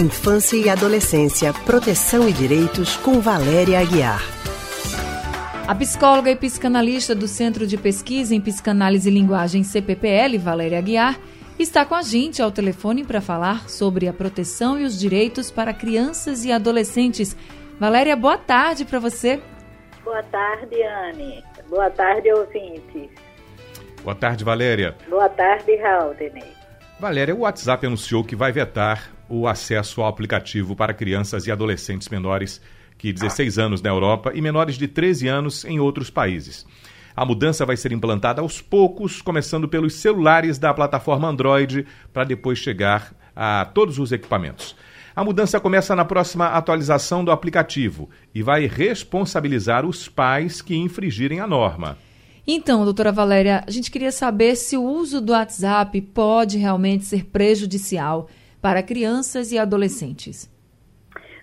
Infância e Adolescência, Proteção e Direitos, com Valéria Aguiar. A psicóloga e psicanalista do Centro de Pesquisa em Psicanálise e Linguagem CPPL, Valéria Aguiar, está com a gente ao telefone para falar sobre a proteção e os direitos para crianças e adolescentes. Valéria, boa tarde para você. Boa tarde, Anne. Boa tarde, ouvintes. Boa tarde, Valéria. Boa tarde, Raudney. Valéria, o WhatsApp anunciou que vai vetar o acesso ao aplicativo para crianças e adolescentes menores que 16 anos na Europa e menores de 13 anos em outros países. A mudança vai ser implantada aos poucos, começando pelos celulares da plataforma Android, para depois chegar a todos os equipamentos. A mudança começa na próxima atualização do aplicativo e vai responsabilizar os pais que infringirem a norma. Então, doutora Valéria, a gente queria saber se o uso do WhatsApp pode realmente ser prejudicial para crianças e adolescentes.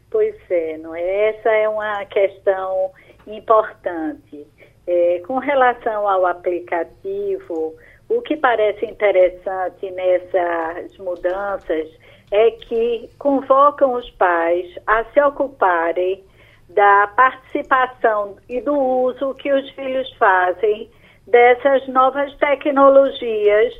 Pois é, não é? essa é uma questão importante. É, com relação ao aplicativo, o que parece interessante nessas mudanças é que convocam os pais a se ocuparem da participação e do uso que os filhos fazem dessas novas tecnologias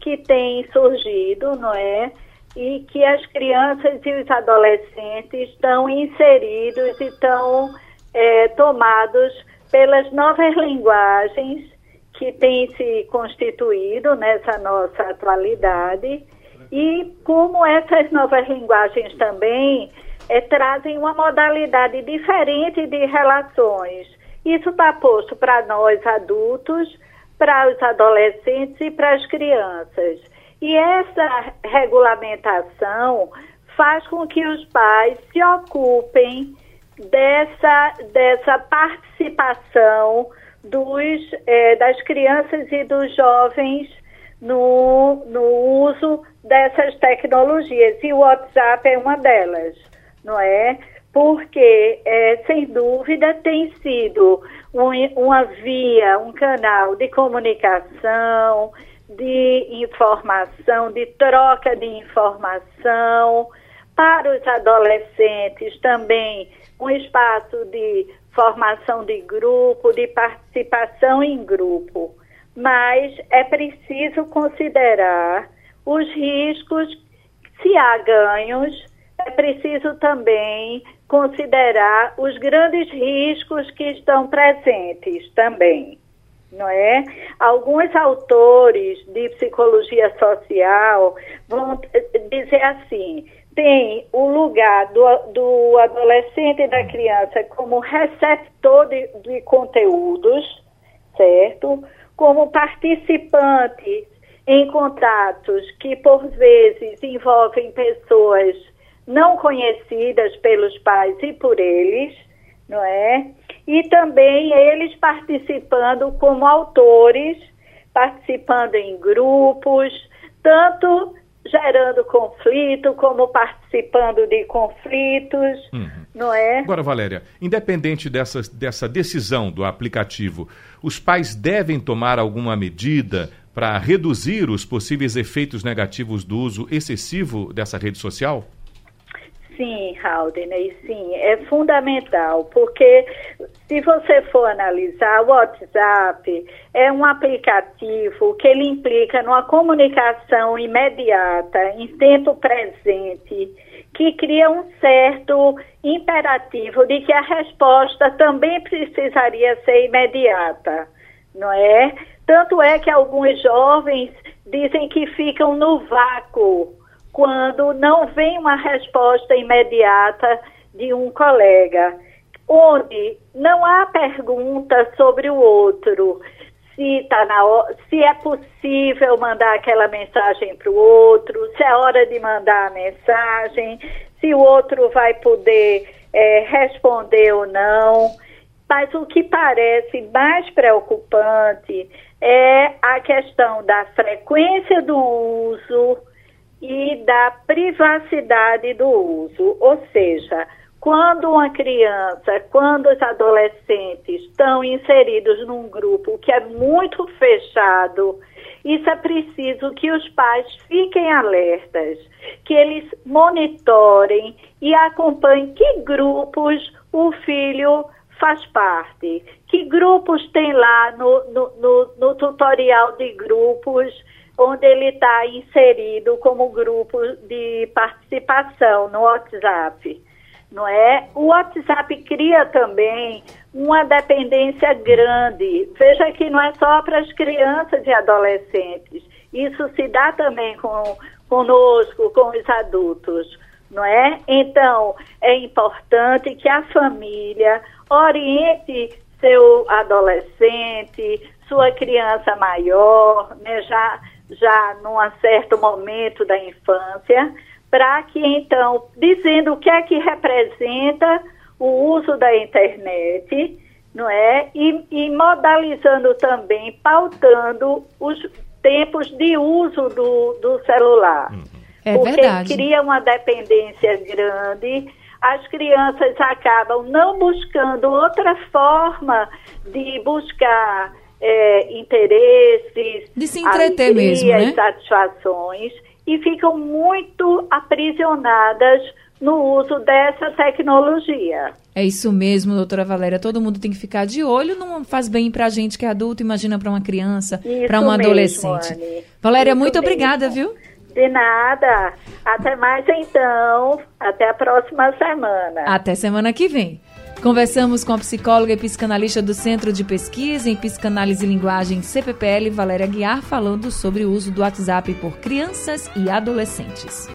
que têm surgido, não é? E que as crianças e os adolescentes estão inseridos e estão é, tomados pelas novas linguagens que têm se constituído nessa nossa atualidade e como essas novas linguagens também é, trazem uma modalidade diferente de relações. Isso está posto para nós adultos, para os adolescentes e para as crianças. E essa regulamentação faz com que os pais se ocupem dessa, dessa participação dos, é, das crianças e dos jovens no, no uso dessas tecnologias. E o WhatsApp é uma delas não é? Porque, é, sem dúvida, tem sido um, uma via, um canal de comunicação, de informação, de troca de informação. Para os adolescentes também um espaço de formação de grupo, de participação em grupo. Mas é preciso considerar os riscos, se há ganhos, é preciso também considerar os grandes riscos que estão presentes também, não é? Alguns autores de psicologia social vão dizer assim: tem o lugar do, do adolescente e da criança como receptor de, de conteúdos, certo? Como participante em contatos que por vezes envolvem pessoas não conhecidas pelos pais e por eles, não é? E também eles participando como autores, participando em grupos, tanto gerando conflito como participando de conflitos, uhum. não é? Agora, Valéria, independente dessa, dessa decisão do aplicativo, os pais devem tomar alguma medida para reduzir os possíveis efeitos negativos do uso excessivo dessa rede social? Sim, Haldane, sim, é fundamental, porque se você for analisar, o WhatsApp é um aplicativo que ele implica numa comunicação imediata, em tempo presente, que cria um certo imperativo de que a resposta também precisaria ser imediata, não é? Tanto é que alguns jovens dizem que ficam no vácuo quando não vem uma resposta imediata de um colega, onde não há pergunta sobre o outro, se, tá na, se é possível mandar aquela mensagem para o outro, se é hora de mandar a mensagem, se o outro vai poder é, responder ou não. Mas o que parece mais preocupante é a questão da frequência do uso e da privacidade do uso. Ou seja, quando uma criança, quando os adolescentes estão inseridos num grupo que é muito fechado Isso é preciso que os pais fiquem alertas, que eles monitorem e acompanhem que grupos o filho faz parte, que grupos tem lá no, no, no, no tutorial de grupos onde ele está inserido como grupo de participação no WhatsApp, não é? O WhatsApp cria também uma dependência grande. Veja que não é só para as crianças e adolescentes. Isso se dá também com conosco, com os adultos, não é? Então, é importante que a família oriente seu adolescente, sua criança maior, né, já já num certo momento da infância, para que então, dizendo o que é que representa o uso da internet, não é? E, e modalizando também, pautando os tempos de uso do, do celular. Uhum. É porque verdade. cria uma dependência grande, as crianças acabam não buscando outra forma de buscar é, interesses, de se entreter mesmo, né? satisfações e ficam muito aprisionadas no uso dessa tecnologia. É isso mesmo, doutora Valéria. Todo mundo tem que ficar de olho. Não faz bem para a gente que é adulto, imagina para uma criança, para uma mesmo, adolescente. Anne. Valéria, Isso muito mesmo. obrigada, viu? De nada. Até mais então. Até a próxima semana. Até semana que vem. Conversamos com a psicóloga e psicanalista do Centro de Pesquisa em Psicanálise e Linguagem CPPL, Valéria Guiar, falando sobre o uso do WhatsApp por crianças e adolescentes.